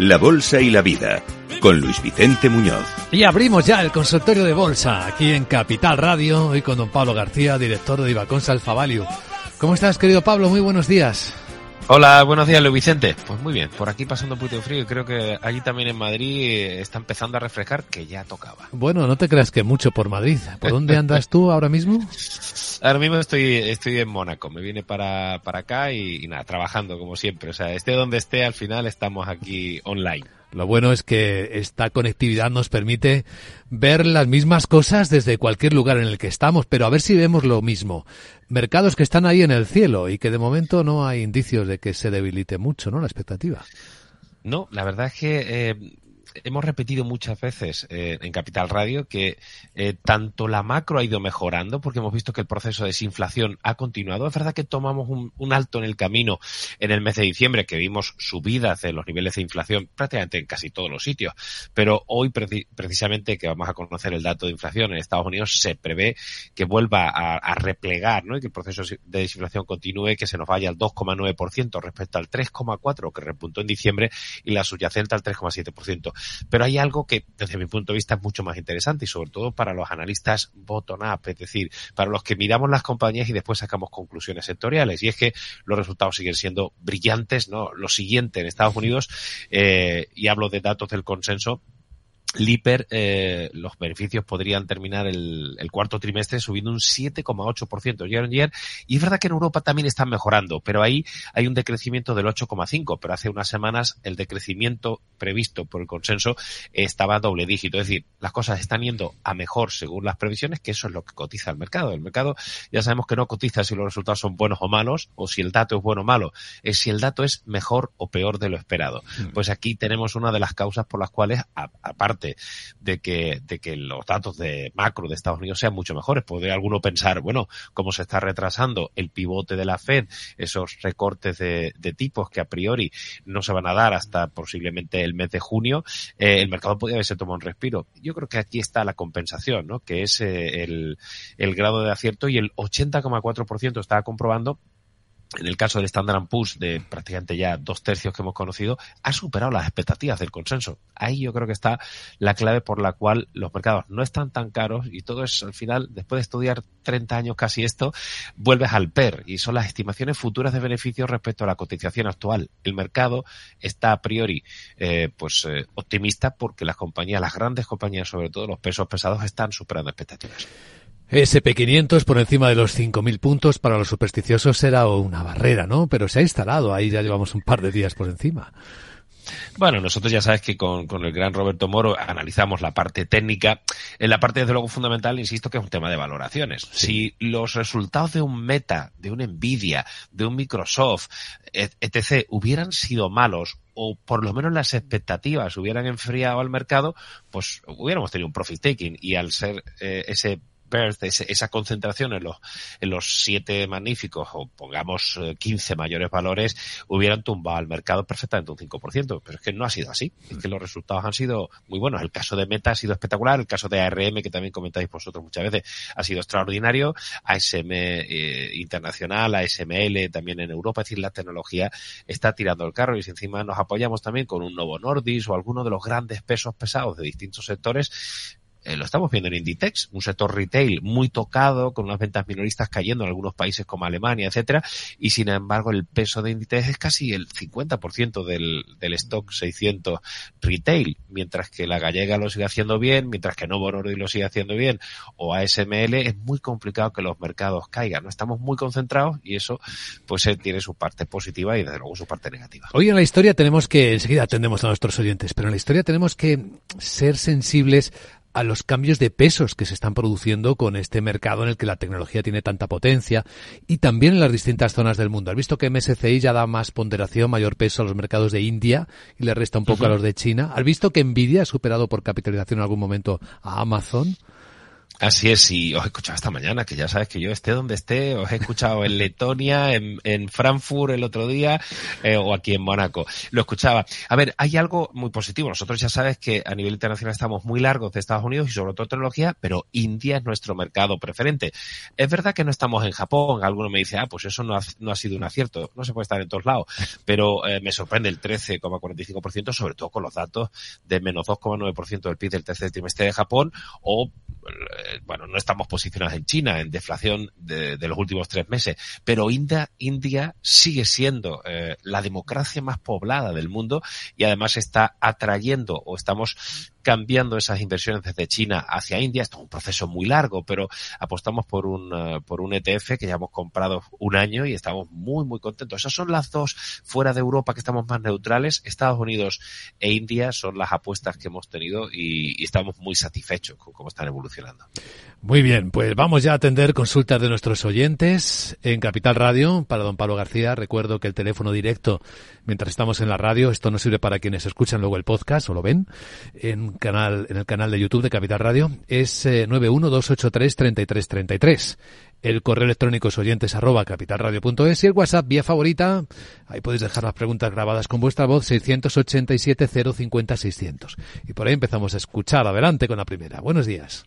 La Bolsa y la Vida, con Luis Vicente Muñoz. Y abrimos ya el consultorio de bolsa aquí en Capital Radio, hoy con don Pablo García, director de Ibaconsa Alfa Value. ¿Cómo estás, querido Pablo? Muy buenos días. Hola, buenos días, Luis Vicente. Pues muy bien, por aquí pasando un poquito de frío y creo que allí también en Madrid eh, está empezando a refrescar que ya tocaba. Bueno, no te creas que mucho por Madrid. ¿Por dónde andas tú ahora mismo? Ahora mismo estoy, estoy en Mónaco, me vine para, para acá y, y nada, trabajando como siempre. O sea, esté donde esté, al final estamos aquí online. Lo bueno es que esta conectividad nos permite ver las mismas cosas desde cualquier lugar en el que estamos, pero a ver si vemos lo mismo. Mercados que están ahí en el cielo y que de momento no hay indicios de que se debilite mucho, ¿no? La expectativa. No, la verdad es que eh, hemos repetido muchas veces eh, en Capital Radio que eh, tanto la macro ha ido mejorando porque hemos visto que el proceso de desinflación ha continuado. Es verdad que tomamos un, alto en el camino en el mes de diciembre, que vimos subidas de los niveles de inflación prácticamente en casi todos los sitios. Pero hoy, preci- precisamente, que vamos a conocer el dato de inflación en Estados Unidos, se prevé que vuelva a, a replegar, ¿no? Y que el proceso de desinflación continúe, que se nos vaya al 2,9% respecto al 3,4% que repuntó en diciembre y la subyacente al 3,7%. Pero hay algo que, desde mi punto de vista, es mucho más interesante y sobre todo para los analistas bottom-up, es decir, para los que miramos las compañías y después sacamos conclusiones sectoriales. Y es que los resultados siguen siendo brillantes, ¿no? Lo siguiente en Estados Unidos, eh, y hablo de datos del consenso, Liper, eh, los beneficios podrían terminar el, el cuarto trimestre subiendo un 7,8% year on year. Y es verdad que en Europa también están mejorando, pero ahí hay un decrecimiento del 8,5%, pero hace unas semanas el decrecimiento previsto por el consenso estaba a doble dígito. Es decir, las cosas están yendo a mejor según las previsiones, que eso es lo que cotiza el mercado. El mercado ya sabemos que no cotiza si los resultados son buenos o malos, o si el dato es bueno o malo, es si el dato es mejor o peor de lo esperado. Pues aquí tenemos una de las causas por las cuales, a- de que, de que los datos de macro de Estados Unidos sean mucho mejores, podría alguno pensar, bueno, cómo se está retrasando el pivote de la Fed, esos recortes de, de tipos que a priori no se van a dar hasta posiblemente el mes de junio, eh, el mercado podría haberse tomado un respiro. Yo creo que aquí está la compensación, ¿no? Que es eh, el, el grado de acierto y el 80,4% estaba comprobando en el caso del Standard Poor's, de prácticamente ya dos tercios que hemos conocido, ha superado las expectativas del consenso. Ahí yo creo que está la clave por la cual los mercados no están tan caros y todo es, al final, después de estudiar 30 años casi esto, vuelves al PER y son las estimaciones futuras de beneficios respecto a la cotización actual. El mercado está a priori eh, pues eh, optimista porque las compañías, las grandes compañías, sobre todo los pesos pesados, están superando expectativas. SP500 por encima de los 5.000 puntos para los supersticiosos era una barrera, ¿no? Pero se ha instalado, ahí ya llevamos un par de días por encima. Bueno, nosotros ya sabes que con, con, el gran Roberto Moro analizamos la parte técnica. En la parte, desde luego, fundamental, insisto, que es un tema de valoraciones. Sí. Si los resultados de un Meta, de un Nvidia, de un Microsoft, etc., hubieran sido malos, o por lo menos las expectativas hubieran enfriado al mercado, pues hubiéramos tenido un profit taking. Y al ser eh, ese Perth, esa concentración en los, en los siete magníficos, o pongamos 15 mayores valores, hubieran tumbado al mercado perfectamente un 5%. Pero es que no ha sido así. Es que los resultados han sido muy buenos. El caso de Meta ha sido espectacular. El caso de ARM, que también comentáis vosotros muchas veces, ha sido extraordinario. ASM eh, Internacional, ASML también en Europa. Es decir, la tecnología está tirando el carro y si encima nos apoyamos también con un Novo Nordis o alguno de los grandes pesos pesados de distintos sectores, eh, lo estamos viendo en Inditex, un sector retail muy tocado, con unas ventas minoristas cayendo en algunos países como Alemania, etcétera, y sin embargo el peso de Inditex es casi el 50% del, del stock 600 retail, mientras que la gallega lo sigue haciendo bien, mientras que Novo Nordisk lo sigue haciendo bien, o ASML, es muy complicado que los mercados caigan, no estamos muy concentrados y eso pues eh, tiene su parte positiva y desde luego su parte negativa. Hoy en la historia tenemos que, enseguida atendemos a nuestros oyentes, pero en la historia tenemos que ser sensibles a los cambios de pesos que se están produciendo con este mercado en el que la tecnología tiene tanta potencia y también en las distintas zonas del mundo. Has visto que MSCI ya da más ponderación, mayor peso a los mercados de India y le resta un poco uh -huh. a los de China. ¿Has visto que Nvidia ha superado por capitalización en algún momento a Amazon? Así es, y os he escuchado esta mañana, que ya sabes que yo esté donde esté, os he escuchado en Letonia, en, en Frankfurt el otro día, eh, o aquí en Mónaco. Lo escuchaba. A ver, hay algo muy positivo. Nosotros ya sabes que a nivel internacional estamos muy largos de Estados Unidos y sobre todo tecnología, pero India es nuestro mercado preferente. Es verdad que no estamos en Japón. Alguno me dice, ah, pues eso no ha, no ha sido un acierto. No se puede estar en todos lados. Pero eh, me sorprende el 13,45%, sobre todo con los datos de menos 2,9% del PIB del tercer trimestre de Japón o bueno, no estamos posicionados en China, en deflación de, de los últimos tres meses, pero India, India sigue siendo eh, la democracia más poblada del mundo y además está atrayendo o estamos cambiando esas inversiones desde China hacia India. Esto es un proceso muy largo, pero apostamos por un, uh, por un ETF que ya hemos comprado un año y estamos muy, muy contentos. Esas son las dos fuera de Europa que estamos más neutrales. Estados Unidos e India son las apuestas que hemos tenido y estamos muy satisfechos con cómo están evolucionando. Muy bien, pues vamos ya a atender consultas de nuestros oyentes en Capital Radio para don Pablo García. Recuerdo que el teléfono directo mientras estamos en la radio, esto no sirve para quienes escuchan luego el podcast o lo ven en canal en el canal de YouTube de Capital Radio, es eh, 912833333. El correo electrónico es oyentes arroba capitalradio.es y el WhatsApp vía favorita. Ahí podéis dejar las preguntas grabadas con vuestra voz 687 050 600. Y por ahí empezamos a escuchar. Adelante con la primera. Buenos días.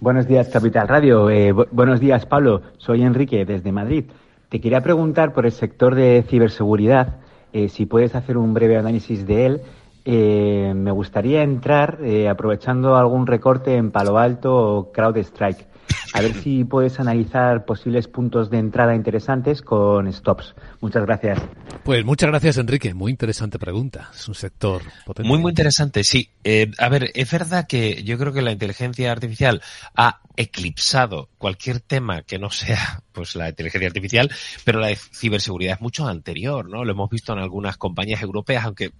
Buenos días, Capital Radio. Eh, bu buenos días, Pablo. Soy Enrique, desde Madrid. Te quería preguntar por el sector de ciberseguridad, eh, si puedes hacer un breve análisis de él. Eh, me gustaría entrar aprovechando algún recorte en Palo Alto o CrowdStrike. A ver si puedes analizar posibles puntos de entrada interesantes con stops. Muchas gracias. Pues muchas gracias, Enrique. Muy interesante pregunta. Es un sector potente. Muy, muy interesante, sí. Eh, a ver, es verdad que yo creo que la inteligencia artificial ha eclipsado cualquier tema que no sea pues la inteligencia artificial, pero la de ciberseguridad es mucho anterior, ¿no? Lo hemos visto en algunas compañías europeas, aunque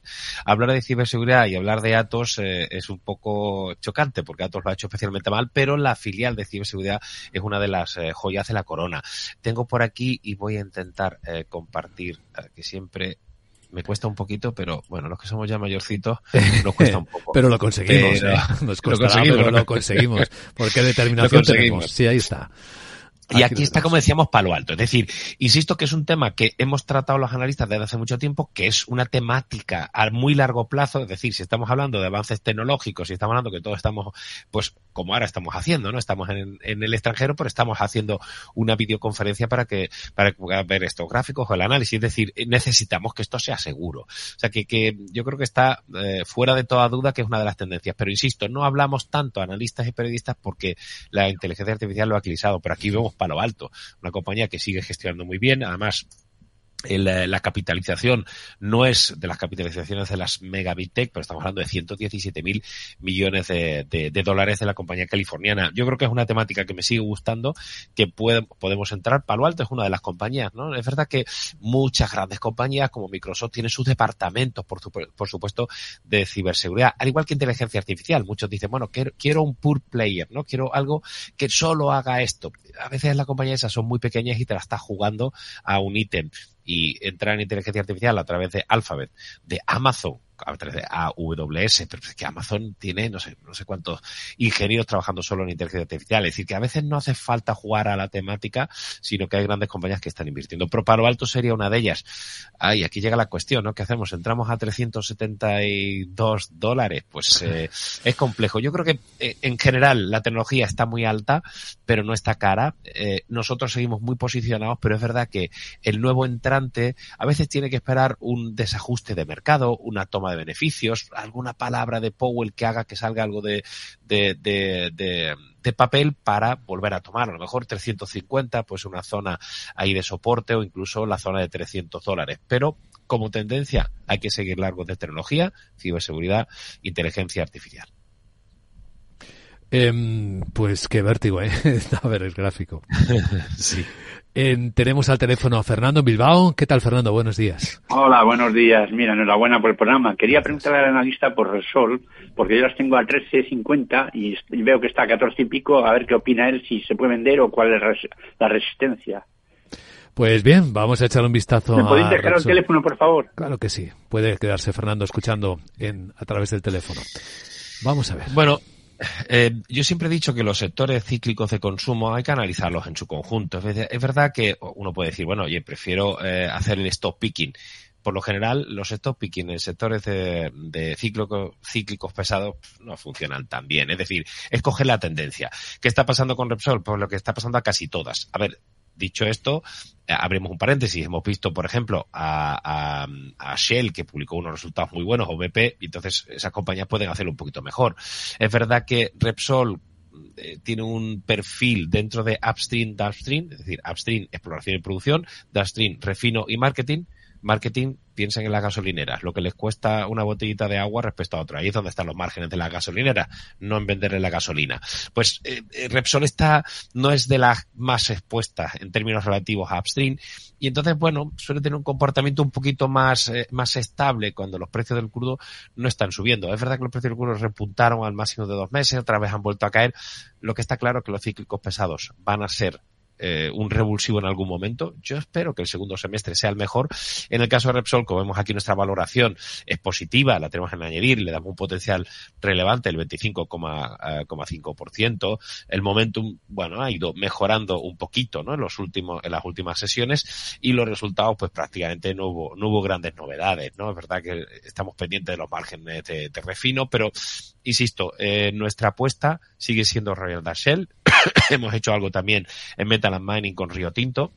hablar de ciberseguridad y hablar de Atos eh, es un poco chocante, porque Atos lo ha hecho especialmente mal, pero la filial de ciberseguridad es una de las eh, joyas de la corona. Tengo por aquí y voy a intentar eh, compartir, eh, que siempre me cuesta un poquito, pero bueno, los que somos ya mayorcitos nos cuesta un poco. pero lo conseguimos, pero, ¿eh? Nos costará, lo conseguimos, pero lo conseguimos. Porque determinación tenemos. Sí, ahí está. Y aquí está, como decíamos, palo alto. Es decir, insisto que es un tema que hemos tratado los analistas desde hace mucho tiempo, que es una temática a muy largo plazo. Es decir, si estamos hablando de avances tecnológicos, si estamos hablando que todos estamos, pues, como ahora estamos haciendo, ¿no? Estamos en, en el extranjero, pero estamos haciendo una videoconferencia para que, para ver estos gráficos o el análisis. Es decir, necesitamos que esto sea seguro. O sea, que, que yo creo que está eh, fuera de toda duda que es una de las tendencias. Pero insisto, no hablamos tanto analistas y periodistas porque la inteligencia artificial lo ha eclipsado, pero aquí vemos Palo Alto, una compañía que sigue gestionando muy bien, además la capitalización no es de las capitalizaciones de las mega big tech, pero estamos hablando de 117 mil millones de, dólares de la compañía californiana. Yo creo que es una temática que me sigue gustando, que puede, podemos entrar. Palo Alto es una de las compañías, ¿no? Es verdad que muchas grandes compañías como Microsoft tienen sus departamentos, por, su, por supuesto, de ciberseguridad, al igual que inteligencia artificial. Muchos dicen, bueno, quiero, quiero un pure player, ¿no? Quiero algo que solo haga esto. A veces las compañías esas son muy pequeñas y te la estás jugando a un ítem y entrar en inteligencia artificial a través de Alphabet, de Amazon, a través AWS, pero es que Amazon tiene no sé, no sé cuántos ingenieros trabajando solo en inteligencia artificial. Es decir, que a veces no hace falta jugar a la temática, sino que hay grandes compañías que están invirtiendo. Pero Palo Alto sería una de ellas. Ay, aquí llega la cuestión, ¿no? ¿Qué hacemos? ¿Entramos a 372 dólares? Pues eh, es complejo. Yo creo que eh, en general la tecnología está muy alta, pero no está cara. Eh, nosotros seguimos muy posicionados, pero es verdad que el nuevo entrante a veces tiene que esperar un desajuste de mercado, una toma de beneficios, alguna palabra de Powell que haga que salga algo de, de, de, de, de papel para volver a tomar. A lo mejor 350, pues una zona ahí de soporte o incluso la zona de 300 dólares. Pero como tendencia hay que seguir largos de tecnología, ciberseguridad, inteligencia artificial. Eh, pues qué vértigo, ¿eh? A ver el gráfico. sí. Eh, tenemos al teléfono a Fernando en Bilbao. ¿Qué tal, Fernando? Buenos días. Hola, buenos días. Mira, enhorabuena por el programa. Quería preguntarle al analista por Resol, porque yo las tengo a 13.50 y, y veo que está a 14 y pico, a ver qué opina él, si se puede vender o cuál es res la resistencia. Pues bien, vamos a echar un vistazo ¿Me podéis dejar Repsol. el teléfono, por favor? Claro que sí. Puede quedarse Fernando escuchando en, a través del teléfono. Vamos a ver. Bueno, eh, yo siempre he dicho que los sectores cíclicos de consumo hay que analizarlos en su conjunto. Es, verdad que uno puede decir, bueno, oye, prefiero eh, hacer el stop picking. Por lo general, los stop picking en sectores de, de cíclico, cíclicos pesados no funcionan tan bien. Es decir, escoger la tendencia. ¿Qué está pasando con Repsol? Pues lo que está pasando a casi todas. A ver, dicho esto, eh, abrimos un paréntesis. Hemos visto, por ejemplo, a, Shell, que publicó unos resultados muy buenos, o BP, y entonces esas compañías pueden hacerlo un poquito mejor. Es verdad que Repsol eh, tiene un perfil dentro de upstream, downstream, es decir, upstream, exploración y producción, downstream, refino y marketing. Marketing, piensen en las gasolineras, lo que les cuesta una botellita de agua respecto a otra. Ahí es donde están los márgenes de la gasolinera, no en venderle la gasolina. Pues eh, Repsol está, no es de las más expuestas en términos relativos a upstream, y entonces, bueno, suele tener un comportamiento un poquito más, eh, más estable cuando los precios del crudo no están subiendo. Es verdad que los precios del crudo repuntaron al máximo de dos meses, otra vez han vuelto a caer. Lo que está claro es que los cíclicos pesados van a ser eh, un revulsivo en algún momento. Yo espero que el segundo semestre sea el mejor. En el caso de Repsol, como vemos aquí nuestra valoración es positiva, la tenemos en añadir, le damos un potencial relevante, el 25,5%. El momentum, bueno, ha ido mejorando un poquito, ¿no? En los últimos, en las últimas sesiones y los resultados, pues prácticamente no hubo, no hubo grandes novedades, ¿no? Es verdad que estamos pendientes de los márgenes de, de refino, pero insisto, eh, nuestra apuesta sigue siendo Royal Dutch Shell. Hemos hecho algo también en Metal and Mining con Río Tinto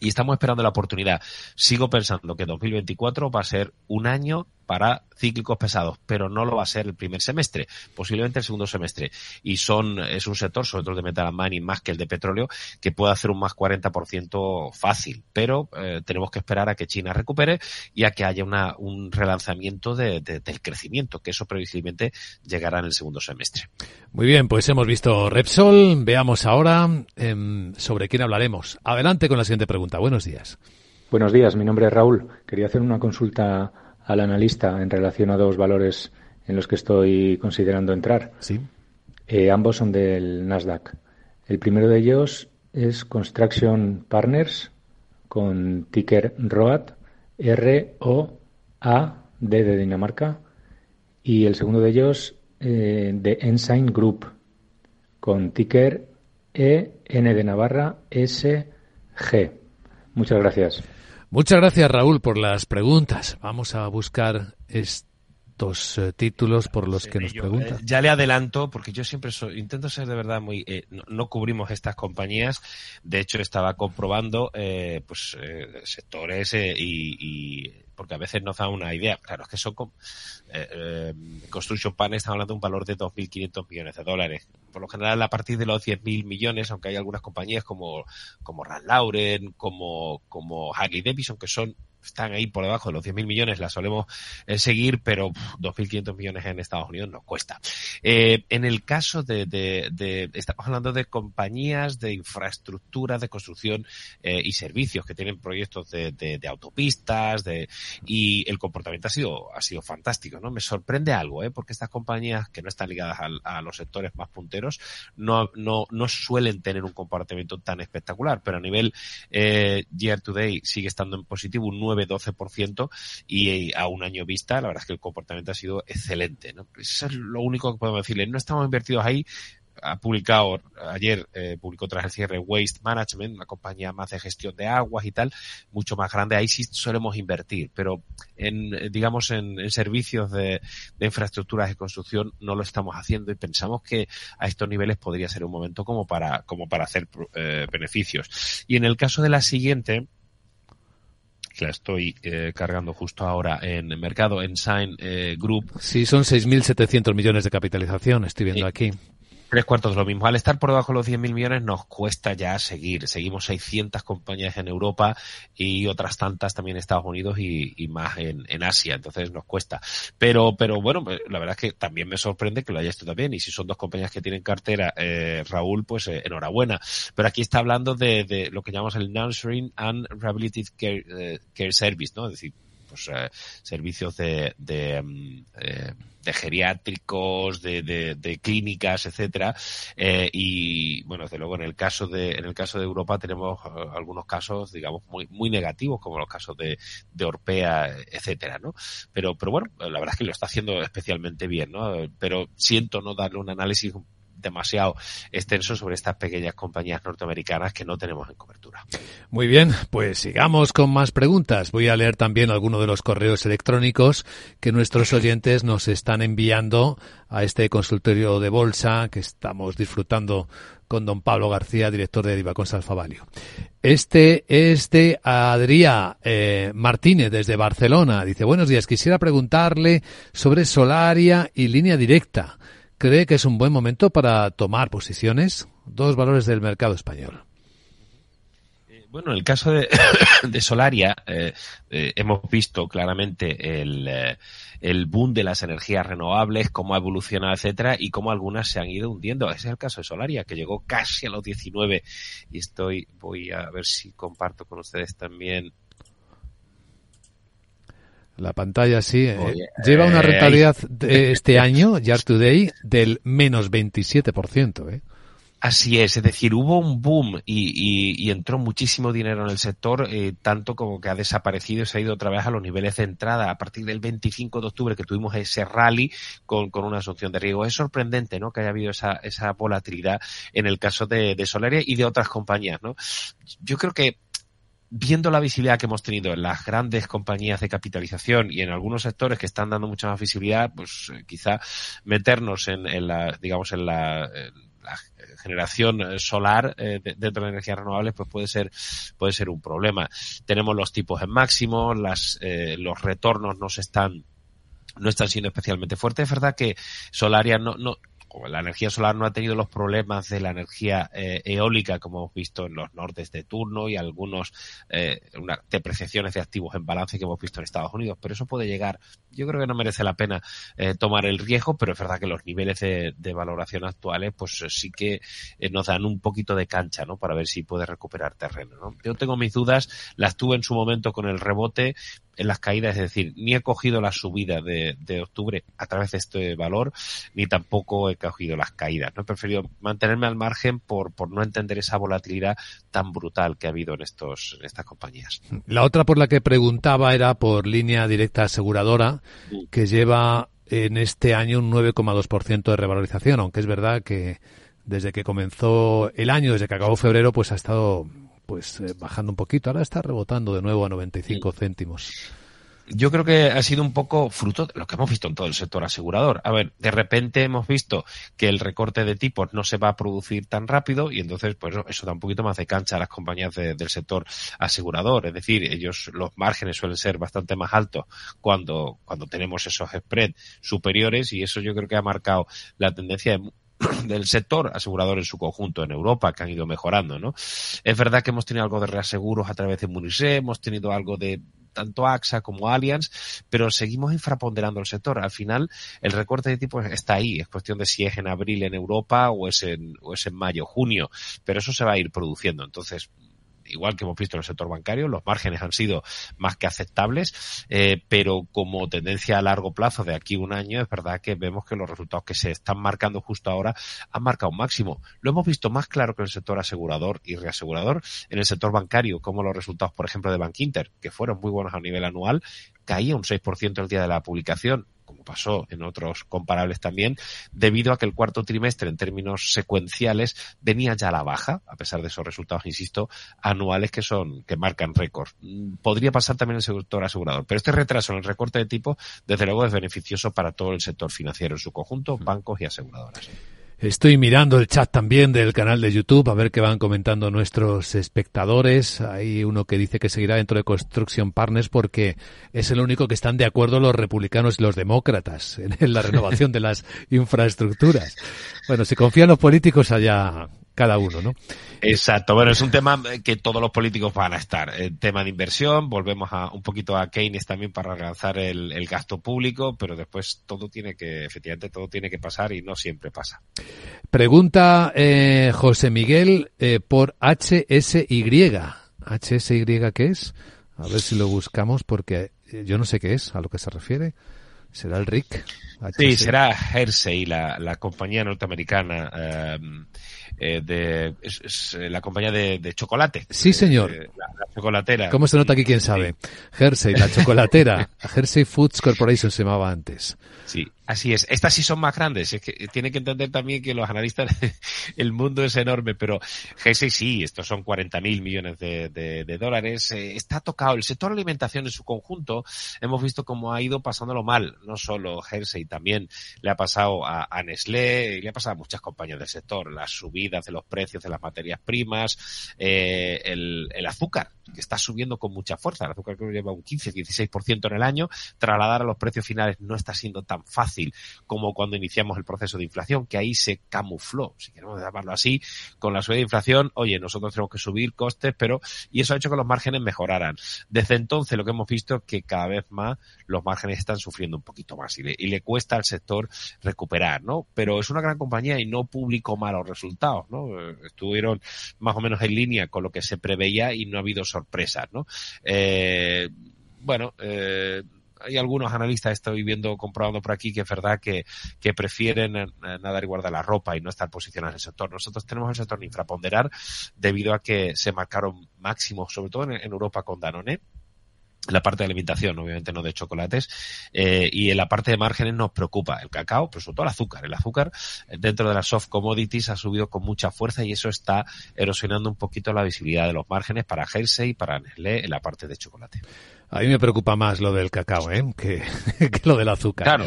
y estamos esperando la oportunidad. Sigo pensando que 2024 va a ser un año para cíclicos pesados, pero no lo va a ser el primer semestre, posiblemente el segundo semestre. Y son, es un sector, sobre todo el de metal mining, más que el de petróleo, que puede hacer un más 40% fácil. Pero eh, tenemos que esperar a que China recupere y a que haya una, un relanzamiento de, de, del crecimiento, que eso previsiblemente llegará en el segundo semestre. Muy bien, pues hemos visto Repsol. Veamos ahora eh, sobre quién hablaremos. Adelante con la siguiente pregunta. Buenos días. Buenos días, mi nombre es Raúl. Quería hacer una consulta al analista en relación a dos valores en los que estoy considerando entrar. Sí. Eh, ambos son del Nasdaq. El primero de ellos es Construction Partners con ticker ROAD, R-O-A-D de Dinamarca. Y el segundo de ellos eh, de Ensign Group con ticker E-N de Navarra S-G. Muchas gracias. Muchas gracias, Raúl, por las preguntas. Vamos a buscar estos eh, títulos por los que nos Yo, pregunta. eh, ya le adelanto, porque yo siempre soy- intento ser de verdad muy. eh, no, no cubrimos estas compañías. De hecho, estaba comprobando eh, pues eh, sectores eh, y, y- porque a veces nos da una idea. Claro, es que son. com- eh, eh, Construction Pan está hablando de un valor de 2.500 millones de dólares. Por lo general, a partir de los 10.000 millones, aunque hay algunas compañías como, como Rand Lauren, como, como Harley Davidson, que son están ahí por debajo de los 10.000 millones, las solemos eh, seguir, pero pff, 2.500 millones en Estados Unidos nos cuesta. Eh, en el caso de, de, de- estamos hablando de compañías de infraestructura, de construcción eh, y servicios que tienen proyectos de, de- autopistas, de, y el comportamiento ha sido, ha sido fantástico, ¿no? Me sorprende algo, ¿eh? Porque estas compañías que no están ligadas al- a, los sectores más punteros no, no, no suelen tener un comportamiento tan espectacular, pero a nivel eh, year to day sigue estando en positivo 9-12% y eh, a un año vista la verdad es que el comportamiento ha sido excelente. Eso es lo único que podemos decirle. No estamos invertidos ahí. Ha publicado ayer, eh, publicó tras el cierre Waste Management, una compañía más de gestión de aguas y tal, mucho más grande. Ahí sí solemos invertir, pero en, eh, digamos, en, servicios de, infraestructuras de construcción no lo estamos haciendo y pensamos que a estos niveles podría ser un momento como para, como para hacer beneficios. Y en el caso de la siguiente, que la estoy eh, cargando justo ahora en el mercado, Ensign eh, Group, Sí, son 6.700 millones de capitalización, estoy viendo aquí. Tres cuartos de lo mismo. Al estar por debajo de los 10.000 millones nos cuesta ya seguir. Seguimos 600 compañías en Europa y otras tantas también en Estados Unidos y, más en, Asia. Entonces nos cuesta. Pero, pero bueno, pues, la verdad es que también me sorprende que lo haya esto también. Y si son dos compañías que tienen cartera, eh, Raúl, pues eh, enhorabuena. Pero aquí está hablando de, de lo que llamamos el Nurturing and Rehabilitative Care, eh, Care Service, ¿no? Es decir, pues eh, servicios de, de, mm, eh, geriátricos, de, de, de clínicas, etcétera. Eh, y bueno, desde luego en el caso de en el caso de Europa tenemos eh, algunos casos, digamos, muy muy negativos, como los casos de, de Orpea, etcétera, ¿no? Pero pero bueno, la verdad es que lo está haciendo especialmente bien, ¿no? Pero siento no darle un análisis demasiado extenso sobre estas pequeñas compañías norteamericanas que no tenemos en cobertura. Muy bien, pues sigamos con más preguntas. Voy a leer también algunos de los correos electrónicos que nuestros oyentes nos están enviando a este consultorio de bolsa que estamos disfrutando con don Pablo García, director de Divacons Alfa Value. Este es de Adrià eh, Martínez desde Barcelona. Dice, buenos días, quisiera preguntarle sobre Solaria y línea directa. ¿Cree que es un buen momento para tomar posiciones? Dos valores del mercado español. Bueno, en el caso de, Solaria, eh, eh, hemos visto claramente el, eh, el boom de las energías renovables, cómo ha evolucionado, etcétera, y cómo algunas se han ido hundiendo. Ese es el caso de Solaria, que llegó casi a los 19. Y estoy, voy a ver si comparto con ustedes también. La pantalla sí. eh, lleva una eh, rentabilidad de este año, year to day, del menos 27%. ¿eh? Así es, es decir, hubo un boom y, y- y entró muchísimo dinero en el sector, eh, tanto como que ha desaparecido y se ha ido otra vez a los niveles de entrada a partir del 25 de octubre que tuvimos ese rally con, con una asunción de riesgo. Es sorprendente, ¿no? Que haya habido esa, esa volatilidad en el caso de, de Solaria y de otras compañías, ¿no? Yo creo que viendo la visibilidad que hemos tenido en las grandes compañías de capitalización y en algunos sectores que están dando mucha más visibilidad, pues eh, quizá meternos en, en la, digamos, en la, la generación eh, solar eh, de- dentro de energías renovables, pues puede ser, puede ser un problema. Tenemos los tipos en máximo, las, eh, los retornos no se están no están siendo especialmente fuertes. Es verdad que Solaria no, no, la energía solar no ha tenido los problemas de la energía eh, eólica como hemos visto en los nortes de turno y algunos eh, depreciaciones de activos en balance que hemos visto en Estados Unidos, pero eso puede llegar. Yo creo que no merece la pena eh, tomar el riesgo, pero es verdad que los niveles de, de valoración actuales, pues sí que nos dan un poquito de cancha, ¿no? Para ver si puede recuperar terreno, ¿no? Yo tengo mis dudas, las tuve en su momento con el rebote, en las caídas, es decir, ni he cogido la subida de, de octubre a través de este valor, ni tampoco he cogido las caídas. No he preferido mantenerme al margen por, por no entender esa volatilidad tan brutal que ha habido en estos, en estas compañías. La otra por la que preguntaba era por línea directa aseguradora, que lleva en este año un 9,2% de revalorización, aunque es verdad que desde que comenzó el año, desde que acabó febrero, pues ha estado pues eh, bajando un poquito. Ahora está rebotando de nuevo a 95 céntimos. yo creo que ha sido un poco fruto de lo que hemos visto en todo el sector asegurador. A ver, de repente hemos visto que el recorte de tipos no se va a producir tan rápido y entonces pues eso da un poquito más de cancha a las compañías de- del sector asegurador. Es decir, ellos los márgenes suelen ser bastante más altos cuando, cuando tenemos esos spreads superiores y eso yo creo que ha marcado la tendencia de del sector asegurador en su conjunto en Europa que han ido mejorando, ¿no? Es verdad que hemos tenido algo de reaseguros a través de Munise, hemos tenido algo de tanto AXA como Allianz, pero seguimos infraponderando el sector. Al final, el recorte de tipos está ahí. Es cuestión de si es en abril en Europa o es en, o es en mayo, junio, pero eso se va a ir produciendo. Entonces, igual que hemos visto en el sector bancario, los márgenes han sido más que aceptables, eh, pero como tendencia a largo plazo de aquí un año, es verdad que vemos que los resultados que se están marcando justo ahora han marcado un máximo. Lo hemos visto más claro que en el sector asegurador y reasegurador, en el sector bancario, como los resultados, por ejemplo, de Bankinter, que fueron muy buenos a nivel anual, caía un 6% el día de la publicación, como pasó en otros comparables también, debido a que el cuarto trimestre en términos secuenciales venía ya a la baja, a pesar de esos resultados, insisto, anuales que son, que marcan récords. Mm, Podría pasar también en el sector asegurador, pero este retraso en el recorte de tipo, desde luego, es beneficioso para todo el sector financiero en su conjunto, bancos y aseguradoras. Estoy mirando el chat también del canal de YouTube a ver qué van comentando nuestros espectadores. Hay uno que dice que seguirá dentro de Construction Partners porque es el único que están de acuerdo los republicanos y los demócratas en la renovación de las infraestructuras. Bueno, si confían los políticos allá cada uno, ¿no? Exacto, bueno, es un tema que todos los políticos van a estar. El tema de inversión, volvemos a un poquito a Keynes también para relanzar el, el gasto público, pero después todo tiene que, efectivamente, todo tiene que pasar y no siempre pasa. Pregunta eh, José Miguel eh, por HSY. ¿HSY qué es? A ver si lo buscamos porque eh, yo no sé qué es, a lo que se refiere. ¿Será el RIC? Sí, será Hersey, la, la compañía norteamericana eh, eh, de es, es, eh, la compañía de, de chocolate. Sí, señor. Eh, la, la chocolatera. ¿Cómo se nota aquí quién sabe? Hersey, la chocolatera. Hersey Foods Corporation se llamaba antes. Sí, así es. Estas sí son más grandes. Es que tiene que entender también que los analistas, el mundo es enorme, pero Hersey sí, estos son 40 mil millones de, dólares. Eh, está tocado. El sector alimentación en su conjunto, hemos visto cómo ha ido pasándolo mal. No solo Hersey, también le ha pasado a, a Nestlé y le ha pasado a muchas compañías del sector. Las subidas de los precios de las materias primas, eh, el, el azúcar, que está subiendo con mucha fuerza. El azúcar creo que lleva un 15-16% en el año. Trasladar a los precios finales no está siendo tan fácil como cuando iniciamos el proceso de inflación, que ahí se camufló, si queremos llamarlo así, con la subida de inflación. Oye, nosotros tenemos que subir costes, pero, y eso ha hecho que los márgenes mejoraran. Desde entonces lo que hemos visto es que cada vez más los márgenes están sufriendo un poquito más y le, y le cuesta al sector recuperar, ¿no? Pero es una gran compañía y no publicó malos resultados, ¿no? Eh, Estuvieron más o menos en línea con lo que se preveía y no ha habido ¿no? Eh, bueno, eh, hay algunos analistas, estoy viendo, comprobando por aquí, que es verdad que, que prefieren eh, nadar y guardar la ropa y no estar posicionados en el sector. Nosotros tenemos el sector infraponderar debido a que se marcaron máximos, sobre todo en Europa con Danone, la parte de alimentación, obviamente no de chocolates, eh, y en la parte de márgenes nos preocupa el cacao, pero sobre todo el azúcar. El azúcar eh, dentro de las soft commodities ha subido con mucha fuerza y eso está erosionando un poquito la visibilidad de los márgenes para Hersey y para Nestlé en la parte de chocolate. A mí me preocupa más lo del cacao, ¿eh? que, que lo del azúcar. Claro.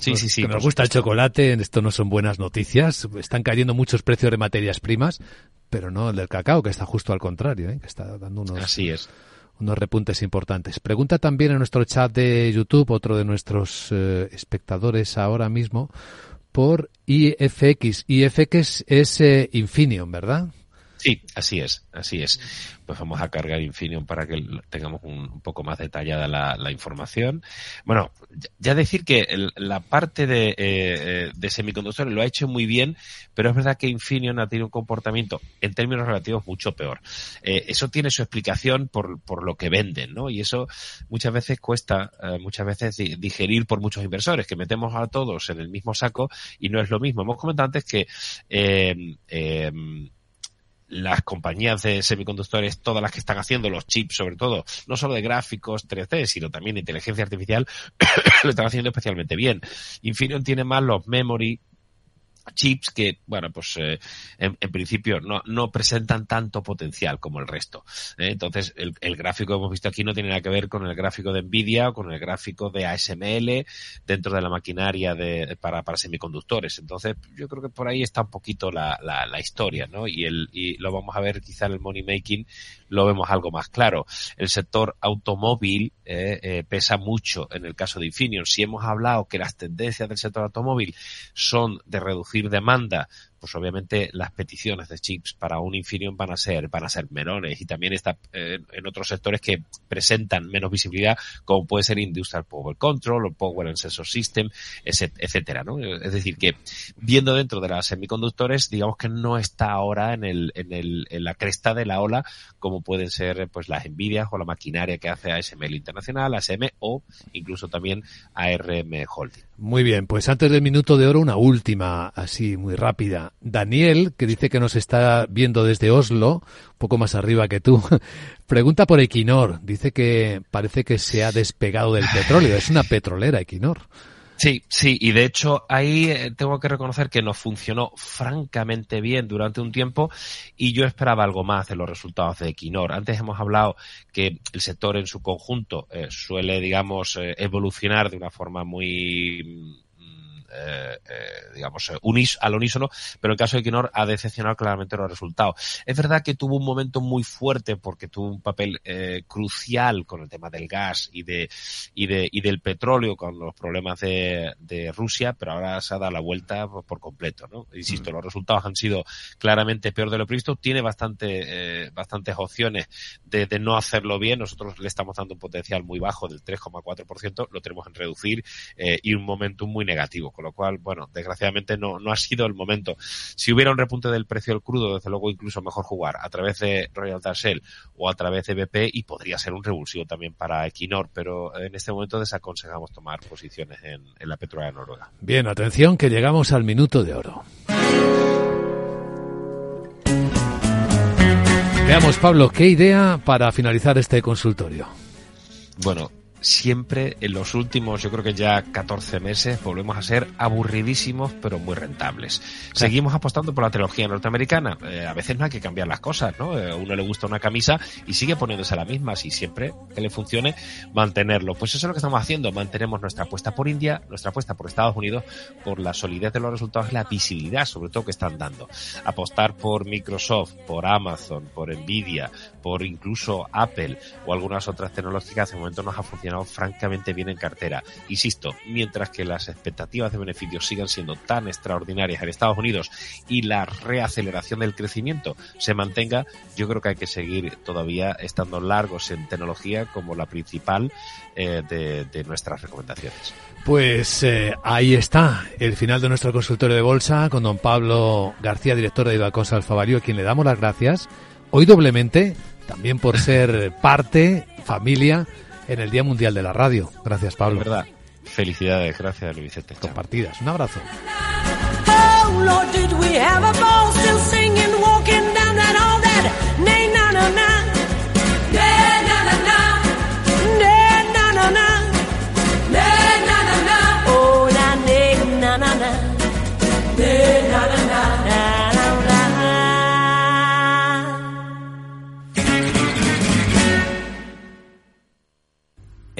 Sí, sí, sí. Que nos gusta el chocolate, esto no son buenas noticias. Están cayendo muchos precios de materias primas, pero no el del cacao, que está justo al contrario, ¿eh? que está dando unos, Así es. Unos repuntes importantes. Pregunta también en nuestro chat de YouTube, otro de nuestros eh, espectadores ahora mismo, por IFX. IFX es eh, Infineon, ¿verdad? Sí, así es, así es. Pues vamos a cargar Infineon para que tengamos un, un poco más detallada la, la información. Bueno, ya- decir que la parte de, eh, eh, de semiconductores lo ha hecho muy bien, pero es verdad que Infineon ha tenido un comportamiento en términos relativos mucho peor. Eh, eso tiene su explicación por, por lo que venden, ¿no? Y eso muchas veces cuesta, muchas veces di- digerir por muchos inversores, que metemos a todos en el mismo saco y no es lo mismo. Hemos comentado antes que las compañías de semiconductores, todas las que están haciendo los chips, sobre todo, no solo de gráficos 3D, sino también de inteligencia artificial, lo están haciendo especialmente bien. Infineon tiene más los memory, chips que, bueno, pues eh, en, en principio no, no presentan tanto potencial como el resto. ¿eh? Entonces, el, el gráfico que hemos visto aquí no tiene nada que ver con el gráfico de Nvidia o con el gráfico de ASML dentro de la maquinaria de, para, para semiconductores. Entonces, yo creo que por ahí está un poquito la, la, la historia, ¿no? Y, el, y lo vamos a ver quizá en el money making lo vemos algo más claro. El sector automóvil eh, eh, pesa mucho en el caso de Infineon. Si hemos hablado que las tendencias del sector automóvil son de reducir demanda, pues obviamente las peticiones de chips para un Infineon van a ser, van a ser menores y también está eh, en otros sectores que presentan menos visibilidad, como puede ser Industrial Power Control o Power and Sensor System, etcétera, ¿no? Es decir, que viendo dentro de las semiconductores, digamos que no está ahora en el, en el, en la cresta de la ola, como pueden ser pues las Nvidias o la maquinaria que hace ASML Internacional, ASM o incluso también ARM Holding. Muy bien, pues antes del minuto de oro, una última, así muy rápida. Daniel, que dice que nos está viendo desde Oslo, un poco más arriba que tú, pregunta por Equinor. Dice que parece que se ha despegado del petróleo. Es una petrolera, Equinor. Sí, sí, y de hecho ahí eh, tengo que reconocer que nos funcionó francamente bien durante un tiempo y yo esperaba algo más de los resultados de Equinor. Antes hemos hablado que el sector en su conjunto eh, suele, digamos, eh, evolucionar de una forma muy eh, eh, digamos, eh, unis, al unísono, pero en el caso de Equinor ha decepcionado claramente los resultados. Es verdad que tuvo un momento muy fuerte porque tuvo un papel eh, crucial con el tema del gas y de y de y del petróleo con los problemas de, de Rusia, pero ahora se ha dado la vuelta por, completo, ¿no? Insisto, los resultados han sido claramente peor de lo previsto. Tiene bastante eh, bastantes opciones de, de no hacerlo bien. Nosotros le estamos dando un potencial muy bajo del 3,4%, lo tenemos en reducir eh, y un momentum muy negativo, con lo cual, bueno, desgraciadamente no, no ha sido el momento. Si hubiera un repunte del precio del crudo, desde luego incluso mejor jugar a través de Royal Shell o a través de BP y podría ser un revulsivo también para Equinor, pero en este momento desaconsejamos tomar posiciones en, en la petrolera noruega. Bien, atención, que llegamos al minuto de oro. Veamos, Pablo, ¿qué idea para finalizar este consultorio? Bueno, siempre en los últimos, yo creo que ya 14 meses, volvemos a ser aburridísimos, pero muy rentables. Seguimos apostando por la trilogía norteamericana. Eh, a veces no hay que cambiar las cosas, ¿no? Eh, a uno le gusta una camisa y sigue poniéndose la misma, si siempre que le funcione, mantenerlo. Pues eso es lo que estamos haciendo. Mantenemos nuestra apuesta por India, nuestra apuesta por Estados Unidos, por la solidez de los resultados y la visibilidad, sobre todo, que están dando. Apostar por Microsoft, por Amazon, por Nvidia, por incluso Apple o algunas otras tecnológicas, de momento nos ha funcionado francamente bien en cartera. Insisto, mientras que las expectativas de beneficios sigan siendo tan extraordinarias en Estados Unidos y la reaceleración del crecimiento se mantenga, yo creo que hay que seguir todavía estando largos en tecnología como la principal eh, de, nuestras recomendaciones. Pues eh, ahí está el final de nuestro consultorio de bolsa con don Pablo García, director de Ibacosa Alfavalio, a quien le damos las gracias. Hoy doblemente, también por ser parte, familia, en el Día Mundial de la Radio. Gracias, Pablo. Es verdad. Felicidades, gracias, Luis Vicente. Chao. Compartidas. Un abrazo.